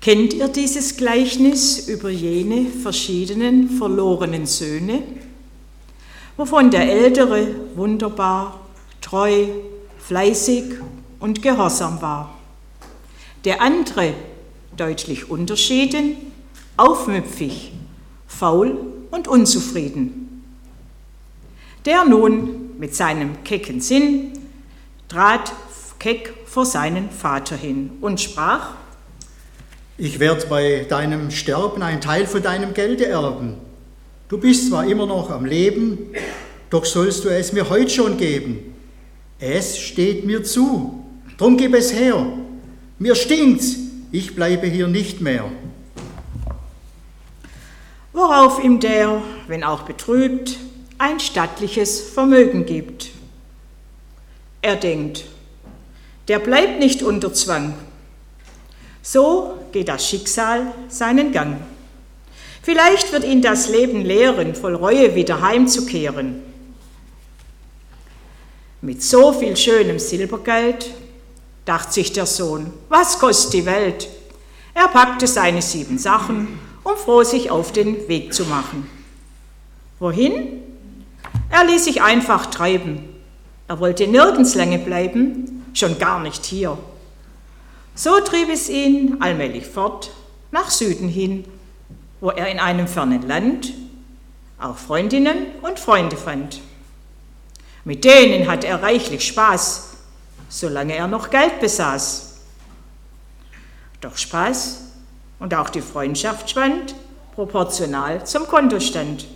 Kennt ihr dieses Gleichnis über jene verschiedenen verlorenen Söhne, wovon der Ältere wunderbar, treu, fleißig und gehorsam war, der andere deutlich unterschieden, aufmüpfig, faul und unzufrieden. Der nun mit seinem kecken Sinn trat keck vor seinen Vater hin und sprach, ich werde bei deinem Sterben einen Teil von deinem Gelde erben. Du bist zwar immer noch am Leben, doch sollst du es mir heute schon geben. Es steht mir zu. Drum gib es her. Mir stinkt's. Ich bleibe hier nicht mehr. Worauf ihm der, wenn auch betrübt, ein stattliches Vermögen gibt. Er denkt, der bleibt nicht unter Zwang. So geht das Schicksal seinen Gang. Vielleicht wird ihn das Leben lehren, voll Reue wieder heimzukehren. Mit so viel schönem Silbergeld, dachte sich der Sohn, was kostet die Welt? Er packte seine sieben Sachen, um froh sich auf den Weg zu machen. Wohin? Er ließ sich einfach treiben. Er wollte nirgends lange bleiben, schon gar nicht hier. So trieb es ihn allmählich fort nach Süden hin, wo er in einem fernen Land auch Freundinnen und Freunde fand. Mit denen hatte er reichlich Spaß, solange er noch Geld besaß. Doch Spaß und auch die Freundschaft schwand proportional zum Kontostand.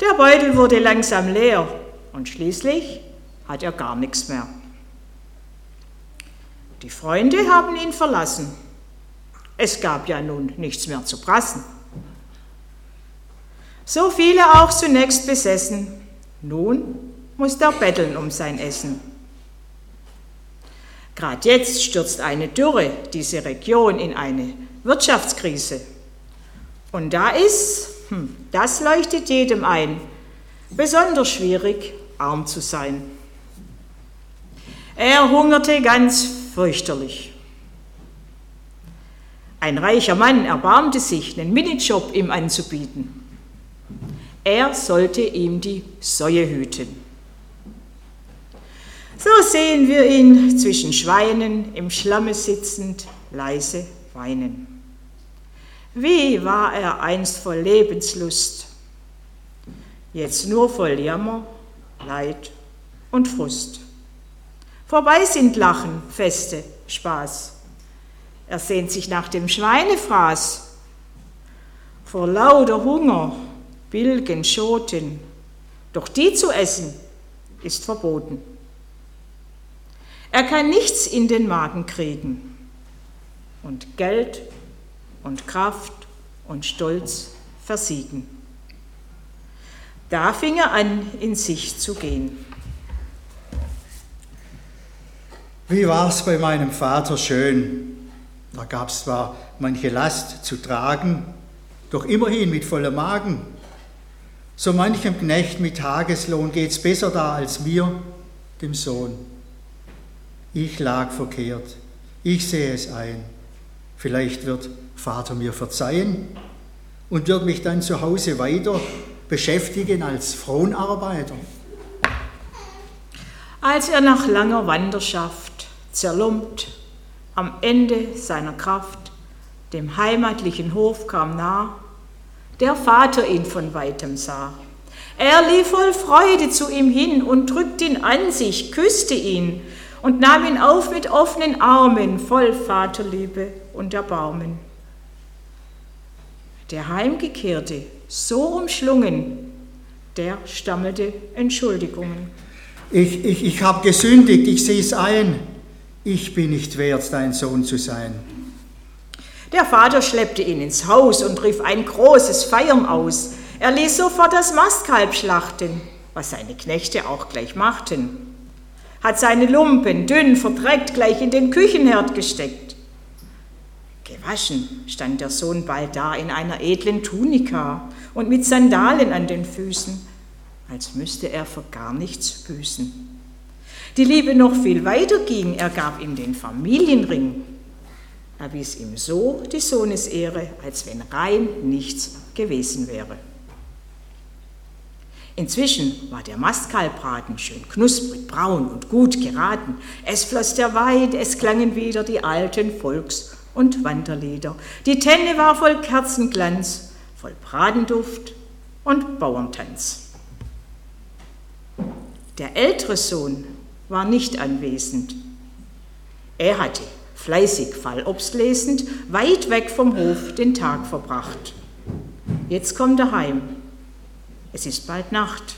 Der Beutel wurde langsam leer und schließlich hat er gar nichts mehr. Die Freunde haben ihn verlassen. Es gab ja nun nichts mehr zu prassen. So viele auch zunächst besessen, nun muss er betteln um sein Essen. Gerade jetzt stürzt eine Dürre diese Region in eine Wirtschaftskrise. Und da ist, hm, das leuchtet jedem ein, besonders schwierig, arm zu sein. Er hungerte ganz fürchterlich. Ein reicher Mann erbarmte sich, einen Minijob ihm anzubieten. Er sollte ihm die Säue hüten. So sehen wir ihn zwischen Schweinen im Schlamme sitzend, leise weinen. Wie war er einst voll Lebenslust, jetzt nur voll Jammer, Leid und Frust. Vorbei sind Lachen, Feste, Spaß. Er sehnt sich nach dem Schweinefraß. Vor lauter Hunger, Bilgen, Schoten, doch die zu essen ist verboten. Er kann nichts in den Magen kriegen und Geld und Kraft und Stolz versiegen. Da fing er an, in sich zu gehen. Wie war es bei meinem Vater schön? Da gab es zwar manche Last zu tragen, doch immerhin mit vollem Magen. So manchem Knecht mit Tageslohn geht's besser da als mir, dem Sohn. Ich lag verkehrt, ich sehe es ein. Vielleicht wird Vater mir verzeihen und wird mich dann zu Hause weiter beschäftigen als Fronarbeiter. Als er nach langer Wanderschaft zerlumpt, am Ende seiner Kraft, dem heimatlichen Hof kam nah, der Vater ihn von weitem sah. Er lief voll Freude zu ihm hin und drückte ihn an sich, küsste ihn und nahm ihn auf mit offenen Armen, voll Vaterliebe und Erbarmen. Der Heimgekehrte, so umschlungen, der stammelte Entschuldigungen. Ich, ich, ich habe gesündigt, ich sehe es ein ich bin nicht wert, dein Sohn zu sein. Der Vater schleppte ihn ins Haus und rief ein großes Feiern aus. Er ließ sofort das Mastkalb schlachten, was seine Knechte auch gleich machten. Hat seine Lumpen dünn verdreckt gleich in den Küchenherd gesteckt. Gewaschen stand der Sohn bald da in einer edlen Tunika und mit Sandalen an den Füßen, als müsste er für gar nichts büßen. Die Liebe noch viel weiter ging, er gab ihm den Familienring. erwies ihm so die Sohnesehre, als wenn rein nichts gewesen wäre. Inzwischen war der Mastkalbbraten schön knusprig, braun und gut geraten. Es floss der Wein, es klangen wieder die alten Volks- und Wanderlieder. Die Tenne war voll Kerzenglanz, voll Bratenduft und Bauerntanz. Der ältere Sohn war nicht anwesend. Er hatte, fleißig Fallobst lesend, weit weg vom Hof den Tag verbracht. Jetzt kommt er heim es ist bald Nacht.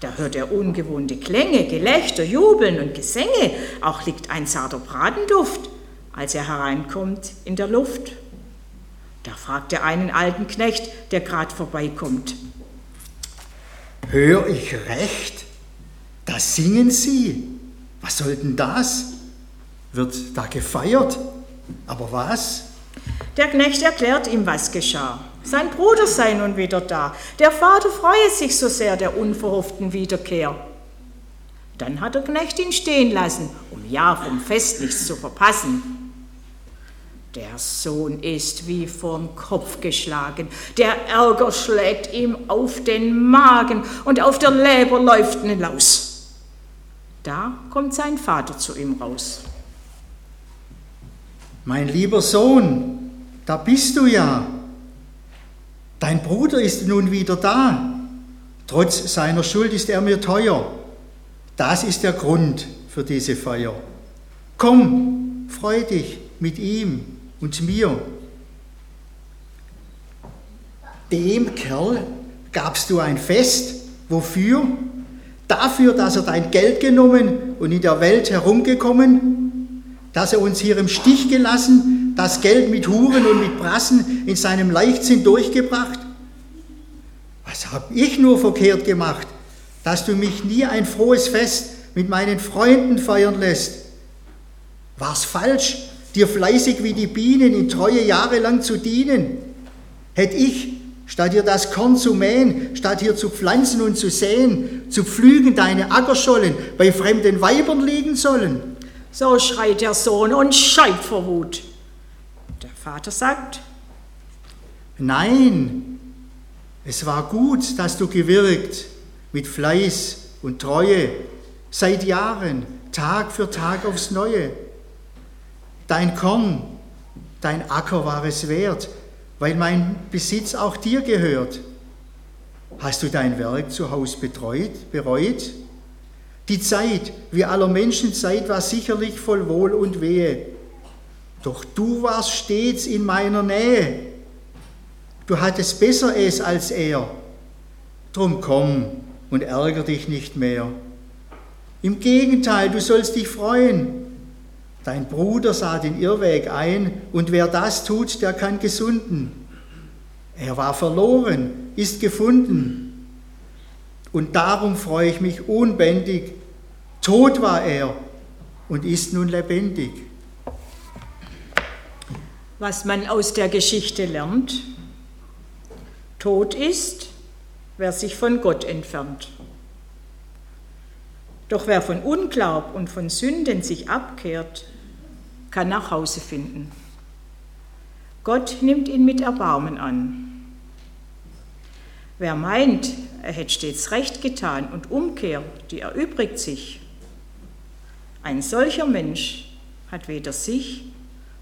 Da hört er ungewohnte Klänge, Gelächter, Jubeln und Gesänge. Auch liegt ein zarter Bratenduft, als er hereinkommt, in der Luft. Da fragt er einen alten Knecht, der grad vorbeikommt. Hör ich recht? Da singen Sie. Was soll denn das? Wird da gefeiert? Aber was? Der Knecht erklärt ihm, was geschah. Sein Bruder sei nun wieder da. Der Vater freue sich so sehr der unverhofften Wiederkehr. Dann hat der Knecht ihn stehen lassen, um ja vom Fest nichts zu verpassen. Der Sohn ist wie vorn Kopf geschlagen, der Ärger schlägt ihm auf den Magen und auf der Leber läuft ne Laus. Da kommt sein Vater zu ihm raus. Mein lieber Sohn, da bist du ja. Dein Bruder ist nun wieder da. Trotz seiner Schuld ist er mir teuer. Das ist der Grund für diese Feier. Komm, freu dich mit ihm und mir. Dem Kerl gabst du ein Fest. Wofür? Dafür, dass er dein Geld genommen und in der Welt herumgekommen, dass er uns hier im Stich gelassen das Geld mit Huren und mit Brassen in seinem Leichtsinn durchgebracht? Was habe ich nur verkehrt gemacht, dass du mich nie ein frohes Fest mit meinen Freunden feiern lässt? War's falsch, dir fleißig wie die Bienen in Treue jahrelang zu dienen? Hätte ich, statt dir das Korn zu mähen, statt hier zu pflanzen und zu säen, zu pflügen deine Ackerschollen bei fremden Weibern liegen sollen? So schreit der Sohn und scheit vor Wut. Vater sagt, nein, es war gut, dass du gewirkt mit Fleiß und Treue seit Jahren, Tag für Tag aufs Neue. Dein Korn, dein Acker war es wert, weil mein Besitz auch dir gehört. Hast du dein Werk zu Hause betreut, bereut? Die Zeit, wie aller Menschen Zeit, war sicherlich voll Wohl und Wehe. Doch du warst stets in meiner Nähe. Du hattest besser es als er. Drum komm und ärger dich nicht mehr. Im Gegenteil, du sollst dich freuen. Dein Bruder sah den Irrweg ein, und wer das tut, der kann gesunden. Er war verloren, ist gefunden. Und darum freue ich mich unbändig. Tot war er und ist nun lebendig was man aus der Geschichte lernt. Tod ist, wer sich von Gott entfernt. Doch wer von Unglaub und von Sünden sich abkehrt, kann nach Hause finden. Gott nimmt ihn mit Erbarmen an. Wer meint, er hätte stets recht getan und Umkehr, die erübrigt sich. Ein solcher Mensch hat weder sich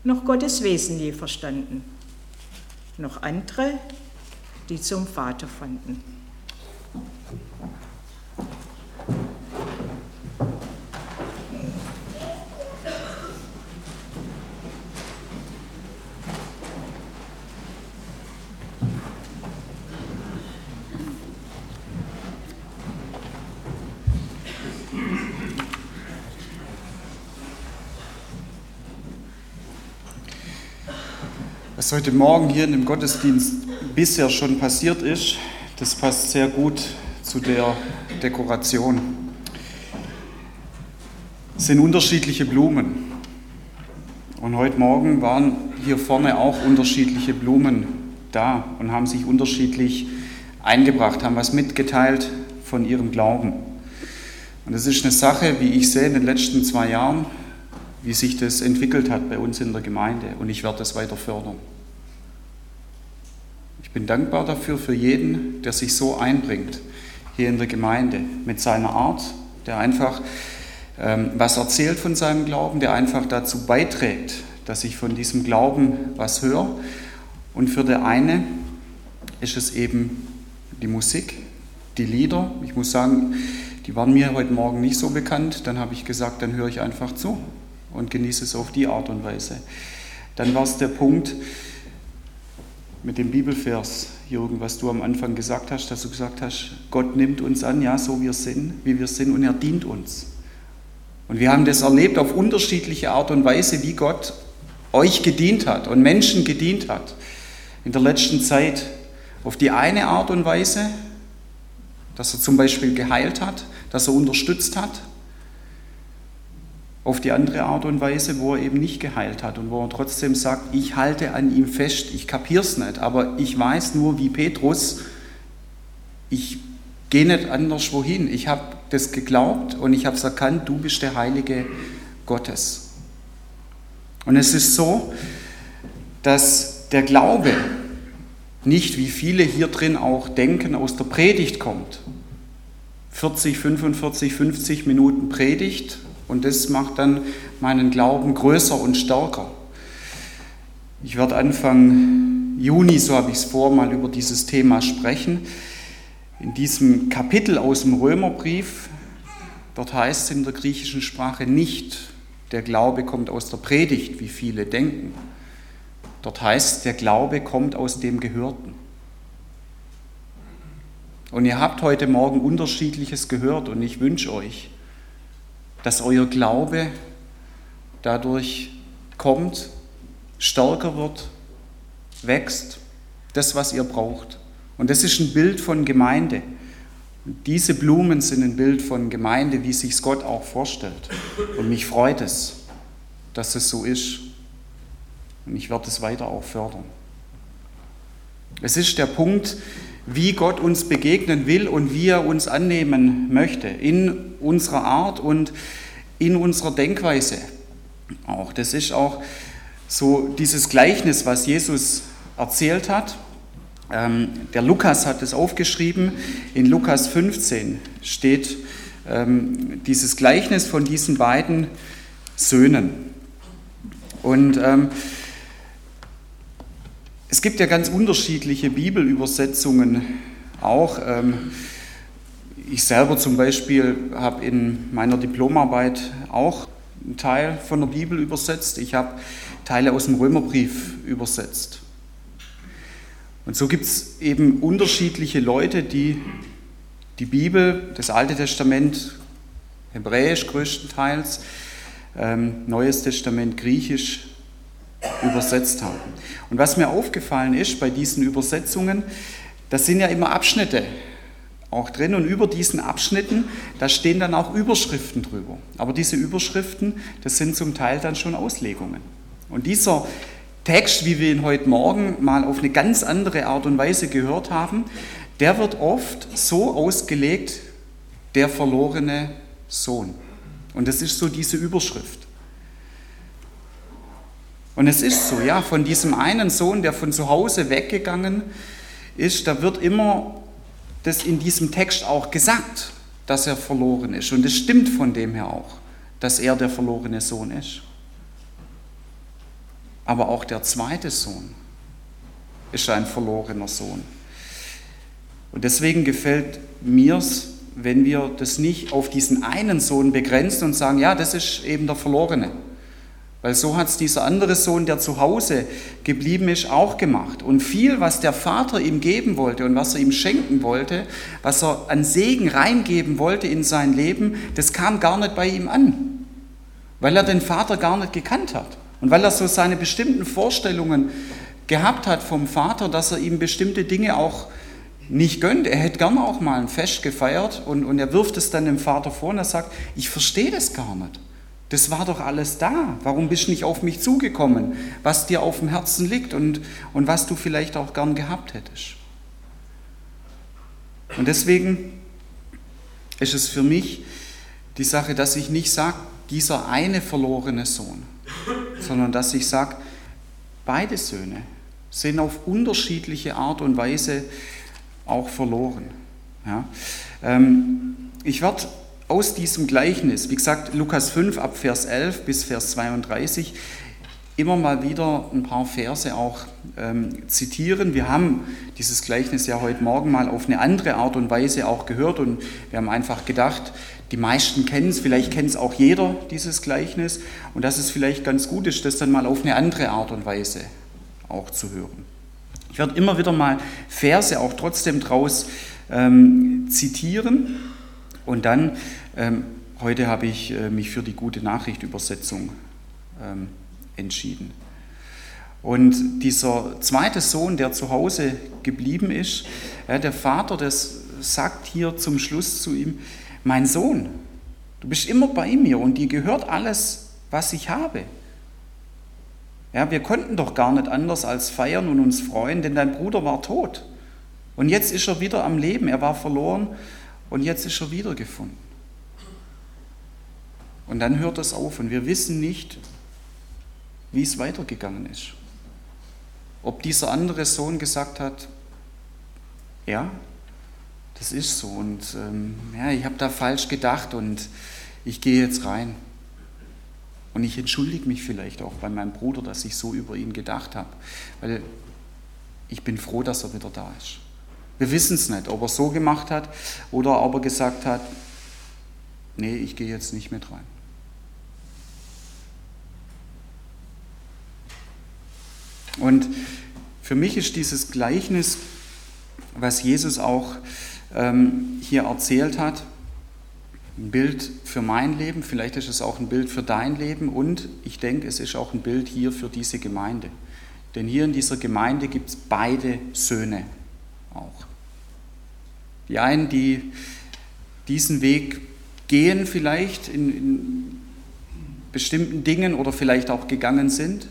noch Gottes Wesen je verstanden, noch andere, die zum Vater fanden. Heute Morgen hier in dem Gottesdienst bisher schon passiert ist, das passt sehr gut zu der Dekoration. Es sind unterschiedliche Blumen. Und heute Morgen waren hier vorne auch unterschiedliche Blumen da und haben sich unterschiedlich eingebracht, haben was mitgeteilt von ihrem Glauben. Und das ist eine Sache, wie ich sehe, in den letzten zwei Jahren, wie sich das entwickelt hat bei uns in der Gemeinde und ich werde das weiter fördern. Ich bin dankbar dafür für jeden, der sich so einbringt hier in der Gemeinde mit seiner Art, der einfach ähm, was erzählt von seinem Glauben, der einfach dazu beiträgt, dass ich von diesem Glauben was höre. Und für der eine ist es eben die Musik, die Lieder. Ich muss sagen, die waren mir heute Morgen nicht so bekannt. Dann habe ich gesagt, dann höre ich einfach zu und genieße es auf die Art und Weise. Dann war es der Punkt mit dem Bibelvers, Jürgen, was du am Anfang gesagt hast, dass du gesagt hast, Gott nimmt uns an, ja, so wir sind, wie wir sind, und er dient uns. Und wir haben das erlebt auf unterschiedliche Art und Weise, wie Gott euch gedient hat und Menschen gedient hat in der letzten Zeit. Auf die eine Art und Weise, dass er zum Beispiel geheilt hat, dass er unterstützt hat, auf die andere Art und Weise, wo er eben nicht geheilt hat und wo er trotzdem sagt, ich halte an ihm fest, ich kapier's nicht, aber ich weiß nur wie Petrus, ich gehe nicht anders wohin. Ich habe das geglaubt und ich habe es erkannt, du bist der Heilige Gottes. Und es ist so, dass der Glaube nicht, wie viele hier drin auch denken, aus der Predigt kommt. 40, 45, 50 Minuten Predigt und das macht dann meinen Glauben größer und stärker. Ich werde Anfang Juni, so habe ich es vor, mal über dieses Thema sprechen. In diesem Kapitel aus dem Römerbrief, dort heißt es in der griechischen Sprache nicht, der Glaube kommt aus der Predigt, wie viele denken. Dort heißt es, der Glaube kommt aus dem Gehörten. Und ihr habt heute Morgen unterschiedliches gehört und ich wünsche euch, dass euer Glaube dadurch kommt, stärker wird, wächst, das, was ihr braucht. Und das ist ein Bild von Gemeinde. Diese Blumen sind ein Bild von Gemeinde, wie sich Gott auch vorstellt. Und mich freut es, dass es so ist. Und ich werde es weiter auch fördern. Es ist der Punkt, wie Gott uns begegnen will und wie er uns annehmen möchte in unserer Art und in unserer Denkweise auch. Das ist auch so dieses Gleichnis, was Jesus erzählt hat. Ähm, der Lukas hat es aufgeschrieben. In Lukas 15 steht ähm, dieses Gleichnis von diesen beiden Söhnen. Und ähm, es gibt ja ganz unterschiedliche Bibelübersetzungen auch. Ähm, ich selber zum Beispiel habe in meiner Diplomarbeit auch einen Teil von der Bibel übersetzt. Ich habe Teile aus dem Römerbrief übersetzt. Und so gibt es eben unterschiedliche Leute, die die Bibel, das Alte Testament, Hebräisch größtenteils, ähm, Neues Testament Griechisch übersetzt haben. Und was mir aufgefallen ist bei diesen Übersetzungen, das sind ja immer Abschnitte auch drin und über diesen Abschnitten, da stehen dann auch Überschriften drüber. Aber diese Überschriften, das sind zum Teil dann schon Auslegungen. Und dieser Text, wie wir ihn heute Morgen mal auf eine ganz andere Art und Weise gehört haben, der wird oft so ausgelegt, der verlorene Sohn. Und das ist so diese Überschrift. Und es ist so, ja, von diesem einen Sohn, der von zu Hause weggegangen ist, da wird immer das in diesem Text auch gesagt, dass er verloren ist. Und es stimmt von dem her auch, dass er der verlorene Sohn ist. Aber auch der zweite Sohn ist ein verlorener Sohn. Und deswegen gefällt mir es, wenn wir das nicht auf diesen einen Sohn begrenzen und sagen, ja, das ist eben der Verlorene. Weil so hat es dieser andere Sohn, der zu Hause geblieben ist, auch gemacht. Und viel, was der Vater ihm geben wollte und was er ihm schenken wollte, was er an Segen reingeben wollte in sein Leben, das kam gar nicht bei ihm an. Weil er den Vater gar nicht gekannt hat. Und weil er so seine bestimmten Vorstellungen gehabt hat vom Vater, dass er ihm bestimmte Dinge auch nicht gönnt. Er hätte gerne auch mal ein Fest gefeiert und, und er wirft es dann dem Vater vor und er sagt, ich verstehe das gar nicht. Das war doch alles da. Warum bist du nicht auf mich zugekommen, was dir auf dem Herzen liegt und, und was du vielleicht auch gern gehabt hättest? Und deswegen ist es für mich die Sache, dass ich nicht sage, dieser eine verlorene Sohn, sondern dass ich sage, beide Söhne sind auf unterschiedliche Art und Weise auch verloren. Ja? Ähm, ich werde aus diesem Gleichnis, wie gesagt, Lukas 5 ab Vers 11 bis Vers 32, immer mal wieder ein paar Verse auch ähm, zitieren. Wir haben dieses Gleichnis ja heute Morgen mal auf eine andere Art und Weise auch gehört und wir haben einfach gedacht, die meisten kennen es, vielleicht kennt es auch jeder, dieses Gleichnis, und dass es vielleicht ganz gut ist, das dann mal auf eine andere Art und Weise auch zu hören. Ich werde immer wieder mal Verse auch trotzdem draus ähm, zitieren und dann, heute habe ich äh, mich für die gute Nachricht-Übersetzung ähm, entschieden. Und dieser zweite Sohn, der zu Hause geblieben ist, der Vater, das sagt hier zum Schluss zu ihm, mein Sohn, du bist immer bei mir und dir gehört alles, was ich habe. Ja, wir konnten doch gar nicht anders als feiern und uns freuen, denn dein Bruder war tot. Und jetzt ist er wieder am Leben. Er war verloren und jetzt ist er wiedergefunden. Und dann hört es auf und wir wissen nicht, wie es weitergegangen ist. Ob dieser andere Sohn gesagt hat, ja, das ist so und ähm, ja, ich habe da falsch gedacht und ich gehe jetzt rein. Und ich entschuldige mich vielleicht auch bei meinem Bruder, dass ich so über ihn gedacht habe, weil ich bin froh, dass er wieder da ist. Wir wissen es nicht, ob er so gemacht hat oder ob er gesagt hat, nee, ich gehe jetzt nicht mit rein. Und für mich ist dieses Gleichnis, was Jesus auch ähm, hier erzählt hat, ein Bild für mein Leben, vielleicht ist es auch ein Bild für dein Leben und ich denke, es ist auch ein Bild hier für diese Gemeinde. Denn hier in dieser Gemeinde gibt es beide Söhne auch. Die einen, die diesen Weg gehen vielleicht in, in bestimmten Dingen oder vielleicht auch gegangen sind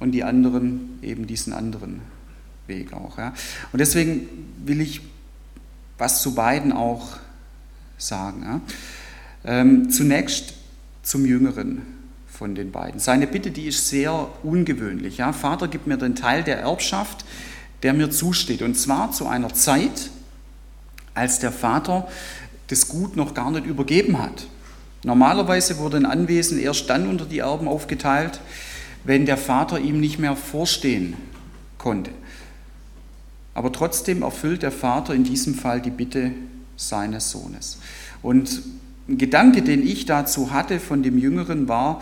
und die anderen eben diesen anderen Weg auch. Ja. Und deswegen will ich was zu beiden auch sagen. Ja. Ähm, zunächst zum Jüngeren von den beiden. Seine Bitte, die ist sehr ungewöhnlich. Ja. Vater, gib mir den Teil der Erbschaft, der mir zusteht. Und zwar zu einer Zeit, als der Vater das Gut noch gar nicht übergeben hat. Normalerweise wurde ein Anwesen erst dann unter die Erben aufgeteilt, wenn der Vater ihm nicht mehr vorstehen konnte. Aber trotzdem erfüllt der Vater in diesem Fall die Bitte seines Sohnes. Und ein Gedanke, den ich dazu hatte von dem Jüngeren war,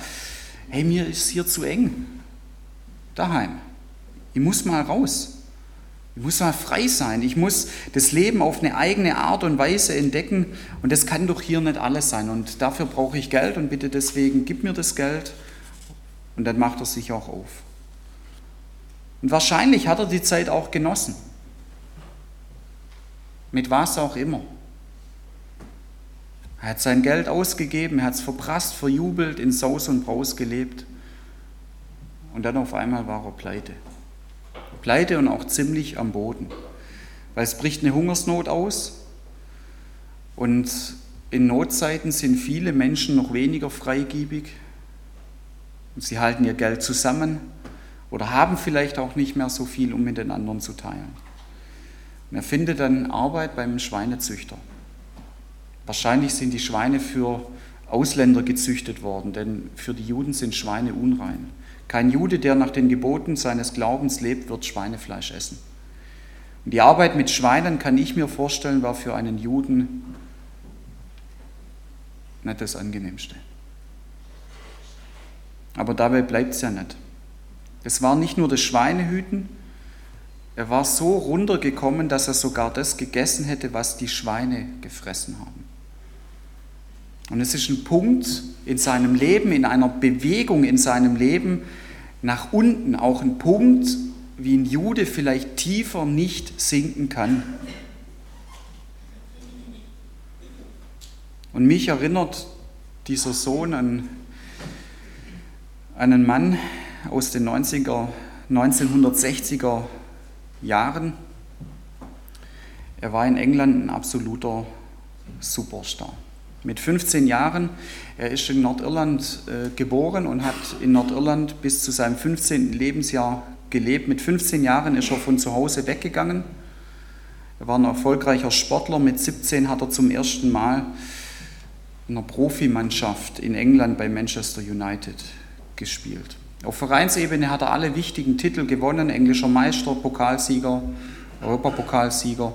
hey, mir ist hier zu eng daheim. Ich muss mal raus. Ich muss mal frei sein. Ich muss das Leben auf eine eigene Art und Weise entdecken. Und das kann doch hier nicht alles sein. Und dafür brauche ich Geld und bitte deswegen gib mir das Geld. Und dann macht er sich auch auf. Und wahrscheinlich hat er die Zeit auch genossen. Mit was auch immer. Er hat sein Geld ausgegeben, er hat es verprasst, verjubelt, in Saus und Braus gelebt. Und dann auf einmal war er pleite. Pleite und auch ziemlich am Boden. Weil es bricht eine Hungersnot aus und in Notzeiten sind viele Menschen noch weniger freigiebig und sie halten ihr Geld zusammen oder haben vielleicht auch nicht mehr so viel, um mit den anderen zu teilen. Und er findet dann Arbeit beim Schweinezüchter. Wahrscheinlich sind die Schweine für Ausländer gezüchtet worden, denn für die Juden sind Schweine unrein. Kein Jude, der nach den Geboten seines Glaubens lebt, wird Schweinefleisch essen. Und die Arbeit mit Schweinen, kann ich mir vorstellen, war für einen Juden nicht das Angenehmste. Aber dabei bleibt es ja nicht. Es war nicht nur das Schweinehüten, er war so runtergekommen, dass er sogar das gegessen hätte, was die Schweine gefressen haben. Und es ist ein Punkt in seinem Leben, in einer Bewegung in seinem Leben nach unten, auch ein Punkt, wie ein Jude vielleicht tiefer nicht sinken kann. Und mich erinnert dieser Sohn an einen Mann aus den 90er, 1960er Jahren. Er war in England ein absoluter Superstar. Mit 15 Jahren, er ist in Nordirland äh, geboren und hat in Nordirland bis zu seinem 15. Lebensjahr gelebt. Mit 15 Jahren ist er von zu Hause weggegangen. Er war ein erfolgreicher Sportler. Mit 17 hat er zum ersten Mal in einer Profimannschaft in England bei Manchester United gespielt. Auf Vereinsebene hat er alle wichtigen Titel gewonnen, englischer Meister, Pokalsieger, Europapokalsieger.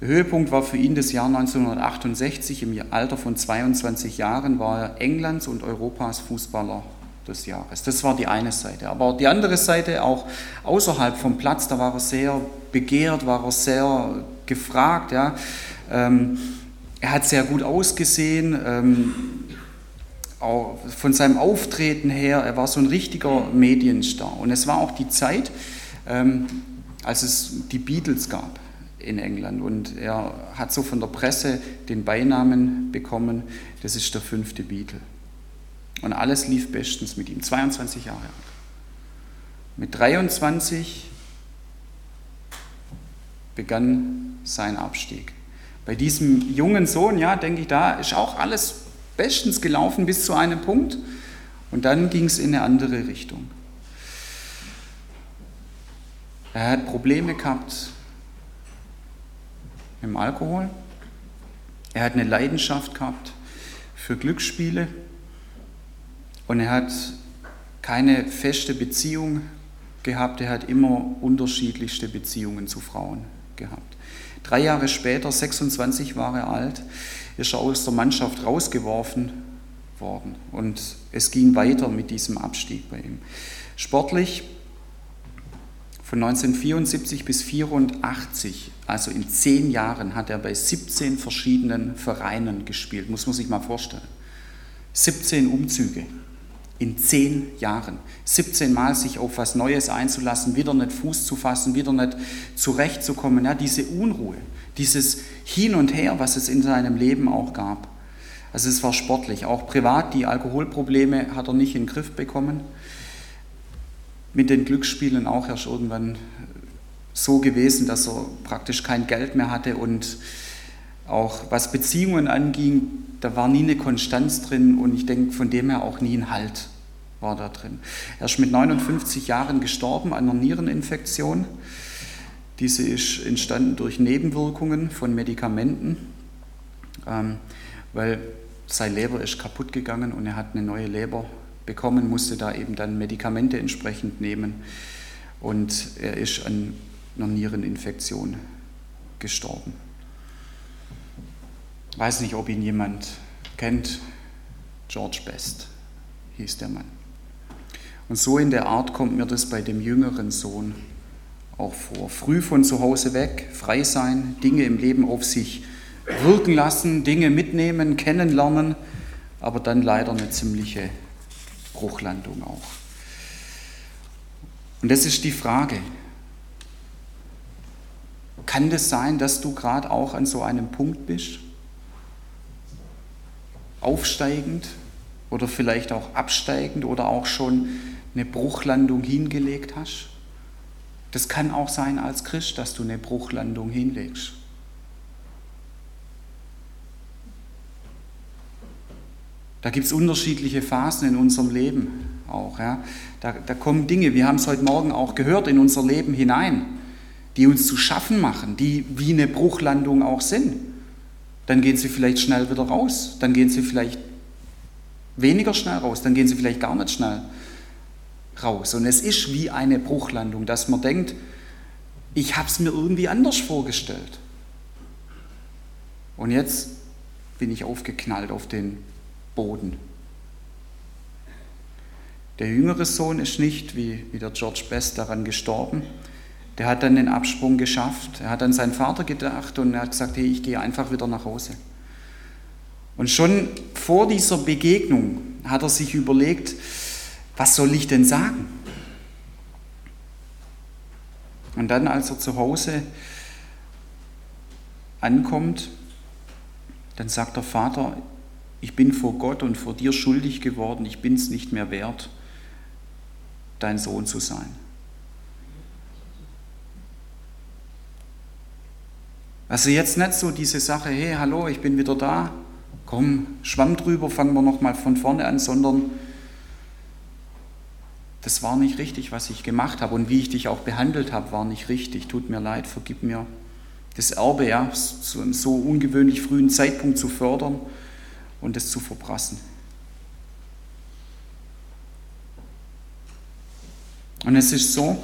Der Höhepunkt war für ihn das Jahr 1968. Im Alter von 22 Jahren war er Englands und Europas Fußballer des Jahres. Das war die eine Seite. Aber die andere Seite, auch außerhalb vom Platz, da war er sehr begehrt, war er sehr gefragt. Ja. Ähm, er hat sehr gut ausgesehen, ähm, auch von seinem Auftreten her, er war so ein richtiger Medienstar. Und es war auch die Zeit, ähm, als es die Beatles gab in England. Und er hat so von der Presse den Beinamen bekommen, das ist der fünfte Beatle. Und alles lief bestens mit ihm, 22 Jahre alt. Mit 23 begann sein Abstieg. Bei diesem jungen Sohn, ja, denke ich, da ist auch alles bestens gelaufen bis zu einem Punkt. Und dann ging es in eine andere Richtung. Er hat Probleme gehabt mit dem Alkohol. Er hat eine Leidenschaft gehabt für Glücksspiele. Und er hat keine feste Beziehung gehabt. Er hat immer unterschiedlichste Beziehungen zu Frauen gehabt. Drei Jahre später, 26 war er alt, ist er aus der Mannschaft rausgeworfen worden. Und es ging weiter mit diesem Abstieg bei ihm. Sportlich von 1974 bis 1984, also in zehn Jahren, hat er bei 17 verschiedenen Vereinen gespielt. Muss man sich mal vorstellen. 17 Umzüge in zehn Jahren. 17 Mal sich auf was Neues einzulassen, wieder nicht Fuß zu fassen, wieder nicht zurechtzukommen. Ja, diese Unruhe, dieses Hin und Her, was es in seinem Leben auch gab. Also es war sportlich, auch privat. Die Alkoholprobleme hat er nicht in den Griff bekommen. Mit den Glücksspielen auch erst irgendwann so gewesen, dass er praktisch kein Geld mehr hatte und auch was Beziehungen anging, da war nie eine Konstanz drin und ich denke von dem her auch nie ein Halt war da drin. Er ist mit 59 Jahren gestorben an einer Niereninfektion. Diese ist entstanden durch Nebenwirkungen von Medikamenten, ähm, weil sein Leber ist kaputt gegangen und er hat eine neue Leber bekommen, musste da eben dann Medikamente entsprechend nehmen und er ist an einer Niereninfektion gestorben. Weiß nicht, ob ihn jemand kennt. George Best hieß der Mann. Und so in der Art kommt mir das bei dem jüngeren Sohn auch vor. Früh von zu Hause weg, frei sein, Dinge im Leben auf sich wirken lassen, Dinge mitnehmen, kennenlernen, aber dann leider eine ziemliche Bruchlandung auch. Und das ist die Frage. Kann das sein, dass du gerade auch an so einem Punkt bist? Aufsteigend oder vielleicht auch absteigend oder auch schon eine Bruchlandung hingelegt hast. Das kann auch sein als Christ, dass du eine Bruchlandung hinlegst. Da gibt es unterschiedliche Phasen in unserem Leben auch. Ja. Da, da kommen Dinge, wir haben es heute Morgen auch gehört, in unser Leben hinein, die uns zu schaffen machen, die wie eine Bruchlandung auch sind. Dann gehen sie vielleicht schnell wieder raus. Dann gehen sie vielleicht weniger schnell raus. Dann gehen sie vielleicht gar nicht schnell raus. Und es ist wie eine Bruchlandung, dass man denkt, ich habe es mir irgendwie anders vorgestellt. Und jetzt bin ich aufgeknallt auf den Boden. Der jüngere Sohn ist nicht, wie, wie der George Best, daran gestorben, der hat dann den Absprung geschafft. Er hat an seinen Vater gedacht und er hat gesagt, hey, ich gehe einfach wieder nach Hause. Und schon vor dieser Begegnung hat er sich überlegt, was soll ich denn sagen? Und dann, als er zu Hause ankommt, dann sagt der Vater, ich bin vor Gott und vor dir schuldig geworden, ich bin es nicht mehr wert, dein Sohn zu sein. Also jetzt nicht so diese Sache, hey, hallo, ich bin wieder da, komm, Schwamm drüber, fangen wir nochmal von vorne an, sondern das war nicht richtig, was ich gemacht habe und wie ich dich auch behandelt habe, war nicht richtig. Tut mir leid, vergib mir das Erbe, ja, zu einem so ungewöhnlich frühen Zeitpunkt zu fördern und es zu verprassen. Und es ist so,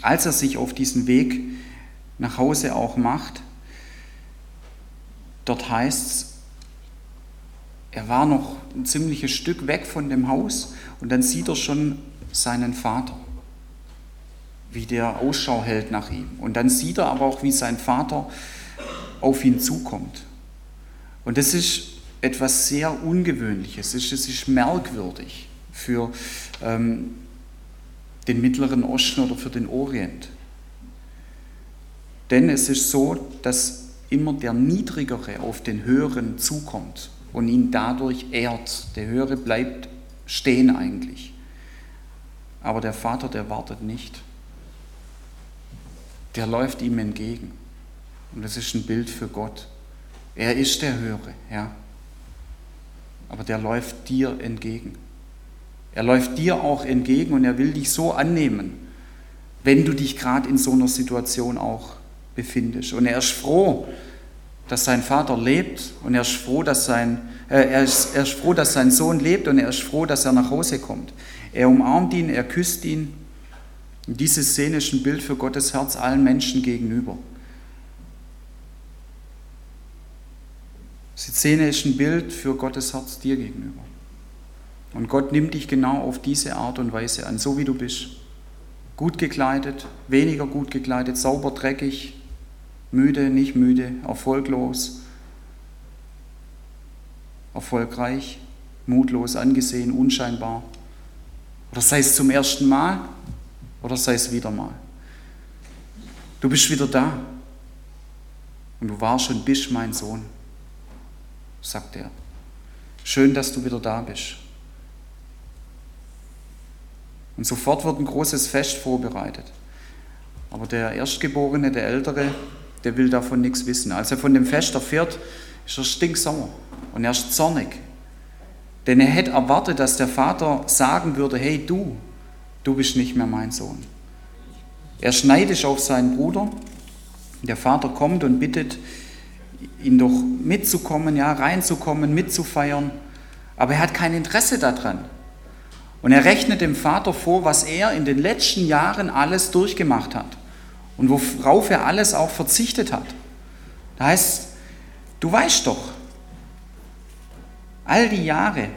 als er sich auf diesen Weg nach Hause auch macht, dort heißt es, er war noch ein ziemliches Stück weg von dem Haus und dann sieht er schon seinen Vater, wie der Ausschau hält nach ihm. Und dann sieht er aber auch, wie sein Vater auf ihn zukommt. Und das ist etwas sehr Ungewöhnliches, es ist, ist merkwürdig für ähm, den Mittleren Osten oder für den Orient. Denn es ist so, dass immer der Niedrigere auf den Höheren zukommt und ihn dadurch ehrt. Der Höhere bleibt stehen eigentlich. Aber der Vater, der wartet nicht. Der läuft ihm entgegen. Und das ist ein Bild für Gott. Er ist der Höhere, ja. Aber der läuft dir entgegen. Er läuft dir auch entgegen und er will dich so annehmen, wenn du dich gerade in so einer Situation auch befindest. Und er ist froh, dass sein Vater lebt und er ist froh, dass sein, äh, er, ist, er ist froh, dass sein Sohn lebt und er ist froh, dass er nach Hause kommt. Er umarmt ihn, er küsst ihn. Und diese Szene ist ein Bild für Gottes Herz allen Menschen gegenüber. Diese Szene ist ein Bild für Gottes Herz dir gegenüber. Und Gott nimmt dich genau auf diese Art und Weise an, so wie du bist. Gut gekleidet, weniger gut gekleidet, sauber, dreckig, müde, nicht müde, erfolglos, erfolgreich, mutlos, angesehen, unscheinbar. Oder sei es zum ersten Mal oder sei es wieder mal. Du bist wieder da und du warst und bist mein Sohn, sagt er. Schön, dass du wieder da bist. Und sofort wird ein großes Fest vorbereitet. Aber der Erstgeborene, der Ältere, der will davon nichts wissen. Als er von dem Fest erfährt, ist er stinksauer und er ist zornig. Denn er hätte erwartet, dass der Vater sagen würde, hey du, du bist nicht mehr mein Sohn. Er schneidet auf seinen Bruder. Der Vater kommt und bittet ihn doch mitzukommen, ja, reinzukommen, mitzufeiern. Aber er hat kein Interesse daran. Und er rechnet dem Vater vor, was er in den letzten Jahren alles durchgemacht hat und worauf er alles auch verzichtet hat. Da heißt, du weißt doch, all die Jahre,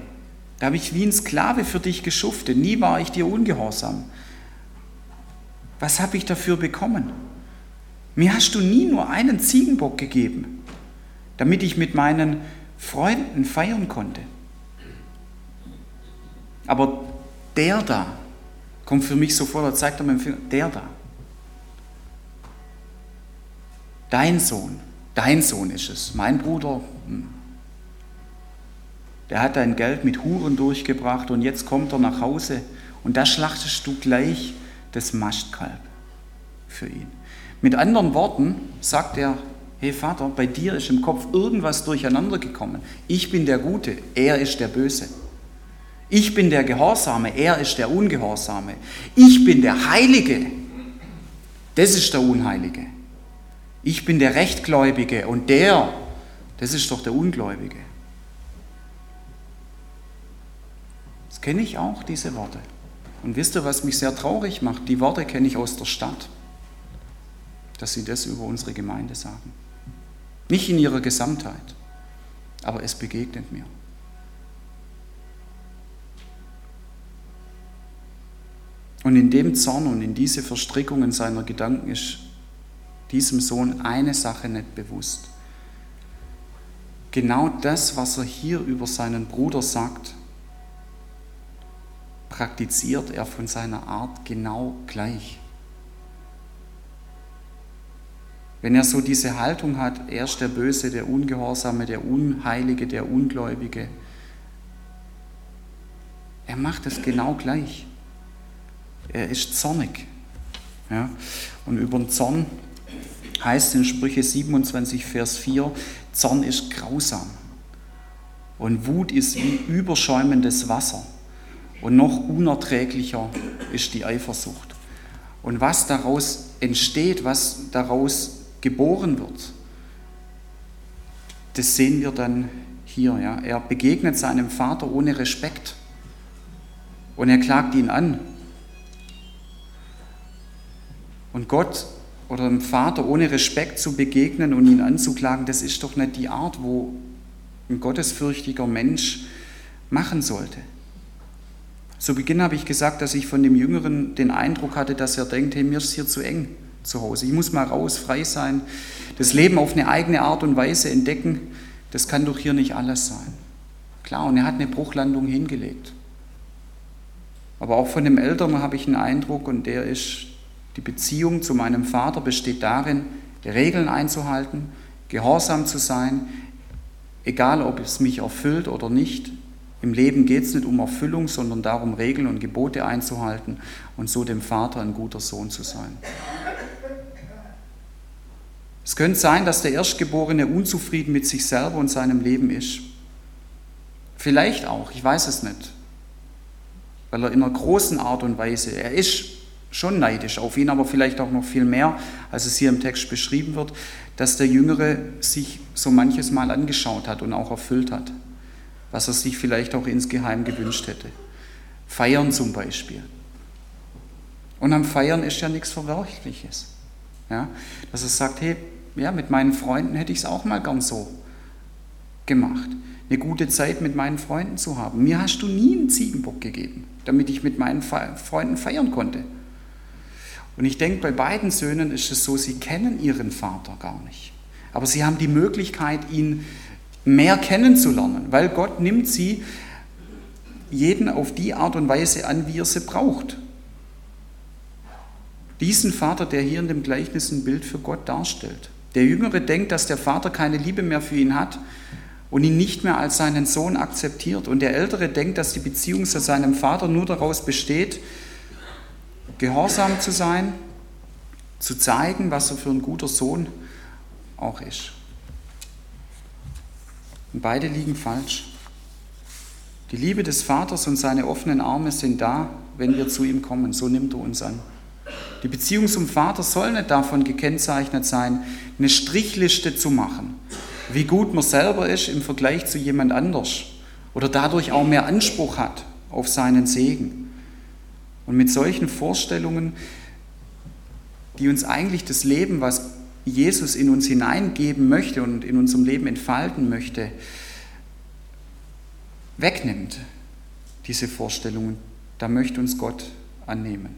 da habe ich wie ein Sklave für dich geschuftet, nie war ich dir ungehorsam. Was habe ich dafür bekommen? Mir hast du nie nur einen Ziegenbock gegeben, damit ich mit meinen Freunden feiern konnte. Aber der da kommt für mich so vor, da zeigt er mir der da. Dein Sohn, dein Sohn ist es. Mein Bruder, hm. der hat dein Geld mit Huren durchgebracht und jetzt kommt er nach Hause und da schlachtest du gleich das Mastkalb für ihn. Mit anderen Worten sagt er, hey Vater, bei dir ist im Kopf irgendwas durcheinander gekommen. Ich bin der Gute, er ist der Böse. Ich bin der Gehorsame, er ist der Ungehorsame. Ich bin der Heilige, das ist der Unheilige. Ich bin der Rechtgläubige und der, das ist doch der Ungläubige. Das kenne ich auch, diese Worte. Und wisst ihr, was mich sehr traurig macht? Die Worte kenne ich aus der Stadt, dass sie das über unsere Gemeinde sagen. Nicht in ihrer Gesamtheit, aber es begegnet mir. Und in dem Zorn und in diese Verstrickungen seiner Gedanken ist diesem Sohn eine Sache nicht bewusst. Genau das, was er hier über seinen Bruder sagt, praktiziert er von seiner Art genau gleich. Wenn er so diese Haltung hat, er ist der Böse, der Ungehorsame, der Unheilige, der Ungläubige, er macht es genau gleich. Er ist zornig. Ja? Und über den Zorn heißt in Sprüche 27, Vers 4, Zorn ist grausam. Und Wut ist wie überschäumendes Wasser. Und noch unerträglicher ist die Eifersucht. Und was daraus entsteht, was daraus geboren wird, das sehen wir dann hier. Ja. Er begegnet seinem Vater ohne Respekt und er klagt ihn an. Und Gott oder dem Vater ohne Respekt zu begegnen und ihn anzuklagen, das ist doch nicht die Art, wo ein gottesfürchtiger Mensch machen sollte. Zu Beginn habe ich gesagt, dass ich von dem Jüngeren den Eindruck hatte, dass er denkt, hey, mir ist hier zu eng zu Hause. Ich muss mal raus, frei sein, das Leben auf eine eigene Art und Weise entdecken. Das kann doch hier nicht alles sein. Klar, und er hat eine Bruchlandung hingelegt. Aber auch von dem Eltern habe ich einen Eindruck, und der ist, die Beziehung zu meinem Vater besteht darin, Regeln einzuhalten, gehorsam zu sein, egal ob es mich erfüllt oder nicht. Im Leben geht es nicht um Erfüllung, sondern darum, Regeln und Gebote einzuhalten und so dem Vater ein guter Sohn zu sein. Es könnte sein, dass der Erstgeborene unzufrieden mit sich selber und seinem Leben ist. Vielleicht auch, ich weiß es nicht. Weil er in einer großen Art und Weise, er ist schon neidisch auf ihn, aber vielleicht auch noch viel mehr, als es hier im Text beschrieben wird, dass der Jüngere sich so manches Mal angeschaut hat und auch erfüllt hat, was er sich vielleicht auch insgeheim gewünscht hätte. Feiern zum Beispiel. Und am Feiern ist ja nichts Verwerfliches. Ja? Dass er sagt, hey, ja, mit meinen Freunden hätte ich es auch mal gern so gemacht. Eine gute Zeit mit meinen Freunden zu haben. Mir hast du nie einen Ziegenbock gegeben, damit ich mit meinen Freunden feiern konnte. Und ich denke, bei beiden Söhnen ist es so, sie kennen ihren Vater gar nicht. Aber sie haben die Möglichkeit, ihn mehr kennenzulernen, weil Gott nimmt sie jeden auf die Art und Weise an, wie er sie braucht. Diesen Vater, der hier in dem Gleichnis ein Bild für Gott darstellt. Der Jüngere denkt, dass der Vater keine Liebe mehr für ihn hat und ihn nicht mehr als seinen Sohn akzeptiert. Und der Ältere denkt, dass die Beziehung zu seinem Vater nur daraus besteht, gehorsam zu sein, zu zeigen, was er für ein guter Sohn auch ist. Und beide liegen falsch. Die Liebe des Vaters und seine offenen Arme sind da, wenn wir zu ihm kommen. So nimmt er uns an. Die Beziehung zum Vater soll nicht davon gekennzeichnet sein, eine Strichliste zu machen, wie gut man selber ist im Vergleich zu jemand anders oder dadurch auch mehr Anspruch hat auf seinen Segen. Und mit solchen Vorstellungen, die uns eigentlich das Leben, was Jesus in uns hineingeben möchte und in unserem Leben entfalten möchte, wegnimmt, diese Vorstellungen, da möchte uns Gott annehmen.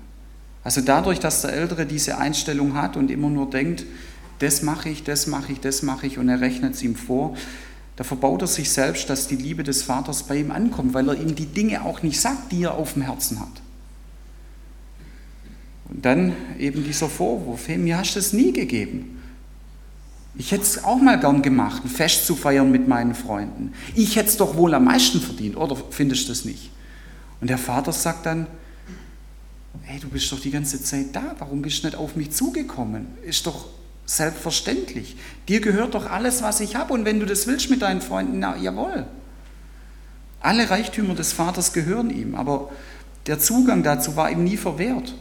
Also dadurch, dass der Ältere diese Einstellung hat und immer nur denkt, das mache ich, das mache ich, das mache ich und er rechnet es ihm vor, da verbaut er sich selbst, dass die Liebe des Vaters bei ihm ankommt, weil er ihm die Dinge auch nicht sagt, die er auf dem Herzen hat. Und dann eben dieser Vorwurf, hey, mir hast du es nie gegeben. Ich hätte es auch mal gern gemacht, ein Fest zu feiern mit meinen Freunden. Ich hätte es doch wohl am meisten verdient, oder findest du das nicht? Und der Vater sagt dann, hey, du bist doch die ganze Zeit da, warum bist du nicht auf mich zugekommen? Ist doch selbstverständlich. Dir gehört doch alles, was ich habe und wenn du das willst mit deinen Freunden, na jawohl. Alle Reichtümer des Vaters gehören ihm, aber der Zugang dazu war ihm nie verwehrt.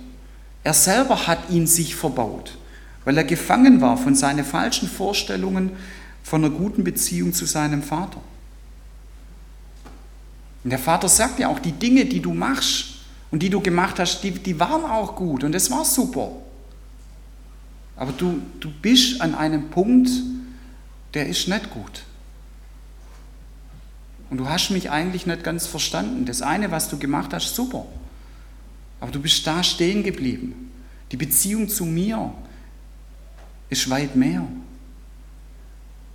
Er selber hat ihn sich verbaut, weil er gefangen war von seinen falschen Vorstellungen von einer guten Beziehung zu seinem Vater. Und der Vater sagt ja auch, die Dinge, die du machst, und die du gemacht hast, die, die waren auch gut und das war super. Aber du, du bist an einem Punkt, der ist nicht gut. Und du hast mich eigentlich nicht ganz verstanden. Das eine, was du gemacht hast, super. Aber du bist da stehen geblieben. Die Beziehung zu mir ist weit mehr.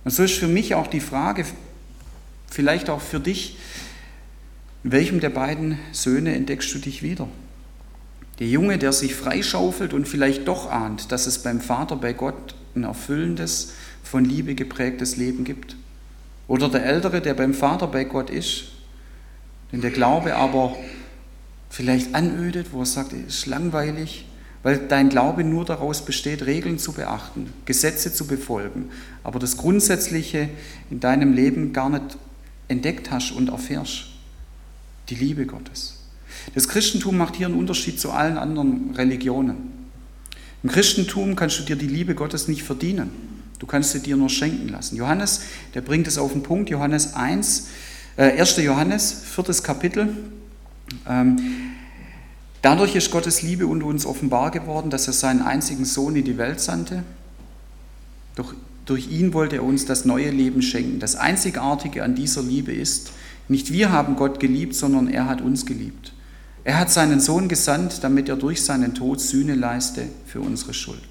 Und so ist für mich auch die Frage, vielleicht auch für dich, in welchem der beiden Söhne entdeckst du dich wieder? Der Junge, der sich freischaufelt und vielleicht doch ahnt, dass es beim Vater, bei Gott ein erfüllendes, von Liebe geprägtes Leben gibt. Oder der Ältere, der beim Vater bei Gott ist, den der Glaube aber vielleicht anödet, wo er sagt, es ist langweilig, weil dein Glaube nur daraus besteht, Regeln zu beachten, Gesetze zu befolgen, aber das Grundsätzliche in deinem Leben gar nicht entdeckt hast und erfährst. Die Liebe Gottes. Das Christentum macht hier einen Unterschied zu allen anderen Religionen. Im Christentum kannst du dir die Liebe Gottes nicht verdienen. Du kannst sie dir nur schenken lassen. Johannes, der bringt es auf den Punkt. Johannes 1, äh, 1. Johannes, viertes Kapitel. Ähm, Dadurch ist Gottes Liebe unter uns offenbar geworden, dass er seinen einzigen Sohn in die Welt sandte. Doch durch ihn wollte er uns das neue Leben schenken. Das Einzigartige an dieser Liebe ist, nicht wir haben Gott geliebt, sondern er hat uns geliebt. Er hat seinen Sohn gesandt, damit er durch seinen Tod Sühne leiste für unsere Schuld.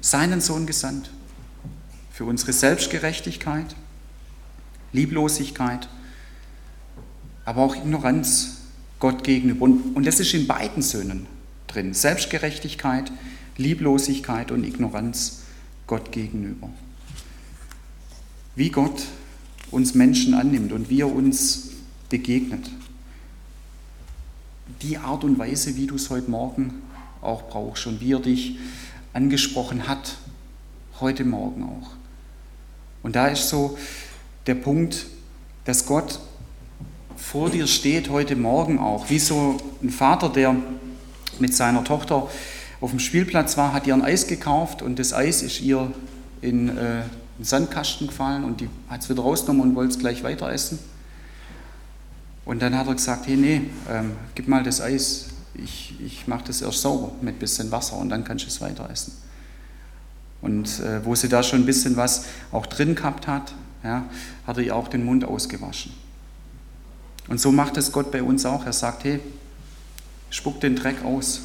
Seinen Sohn gesandt. Für unsere Selbstgerechtigkeit, Lieblosigkeit, aber auch Ignoranz Gott gegenüber. Und, und das ist in beiden Söhnen drin. Selbstgerechtigkeit, Lieblosigkeit und Ignoranz Gott gegenüber. Wie Gott uns Menschen annimmt und wie er uns begegnet die Art und Weise, wie du es heute Morgen auch brauchst und wie er dich angesprochen hat, heute Morgen auch. Und da ist so der Punkt, dass Gott vor dir steht heute Morgen auch, wie so ein Vater, der mit seiner Tochter auf dem Spielplatz war, hat ihr ein Eis gekauft und das Eis ist ihr in äh, Sandkasten gefallen und die hat es wieder rausgenommen und wollte es gleich weiter essen. Und dann hat er gesagt, hey, nee, ähm, gib mal das Eis, ich, ich mache das erst sauber mit ein bisschen Wasser und dann kannst du es weiter essen. Und äh, wo sie da schon ein bisschen was auch drin gehabt hat, ja, hat er ihr auch den Mund ausgewaschen. Und so macht es Gott bei uns auch. Er sagt, hey, spuck den Dreck aus.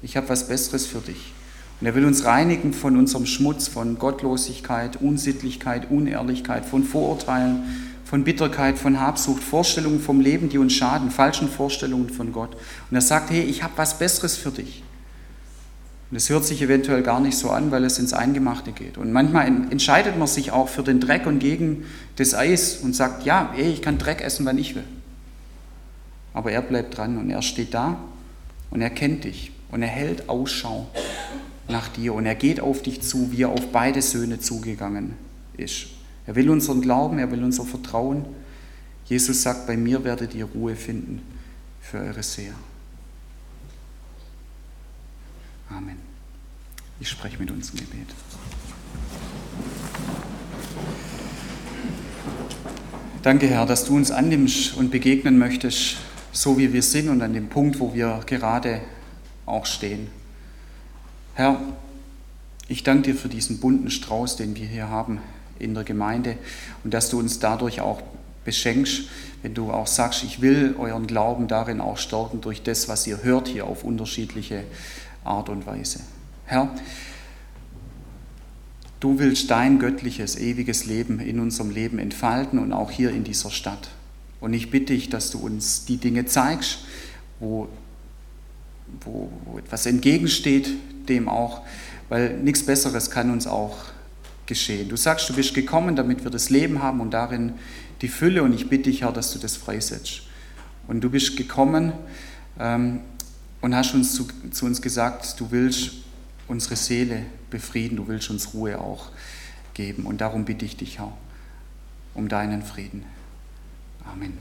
Ich habe was Besseres für dich. Und er will uns reinigen von unserem Schmutz, von Gottlosigkeit, Unsittlichkeit, Unehrlichkeit, von Vorurteilen, von Bitterkeit, von Habsucht, Vorstellungen vom Leben, die uns schaden, falschen Vorstellungen von Gott. Und er sagt, hey, ich habe was Besseres für dich. Und es hört sich eventuell gar nicht so an, weil es ins Eingemachte geht. Und manchmal entscheidet man sich auch für den Dreck und gegen das Eis und sagt, ja, hey, ich kann Dreck essen, wann ich will. Aber er bleibt dran und er steht da und er kennt dich und er hält Ausschau nach dir und er geht auf dich zu, wie er auf beide Söhne zugegangen ist. Er will unseren Glauben, er will unser Vertrauen. Jesus sagt, bei mir werdet ihr Ruhe finden für eure Seher. Amen. Ich spreche mit uns im Gebet. Danke, Herr, dass du uns annimmst und begegnen möchtest, so wie wir sind und an dem Punkt, wo wir gerade auch stehen. Herr, ich danke dir für diesen bunten Strauß, den wir hier haben in der Gemeinde und dass du uns dadurch auch beschenkst, wenn du auch sagst, ich will euren Glauben darin auch stärken durch das, was ihr hört hier auf unterschiedliche Art und Weise. Herr, du willst dein göttliches, ewiges Leben in unserem Leben entfalten und auch hier in dieser Stadt. Und ich bitte dich, dass du uns die Dinge zeigst, wo, wo, wo etwas entgegensteht dem auch, weil nichts Besseres kann uns auch geschehen. Du sagst, du bist gekommen, damit wir das Leben haben und darin die Fülle und ich bitte dich, Herr, dass du das freisetzt. Und du bist gekommen ähm, und hast uns zu, zu uns gesagt, du willst unsere Seele befrieden, du willst uns Ruhe auch geben. Und darum bitte ich dich, Herr, um deinen Frieden. Amen.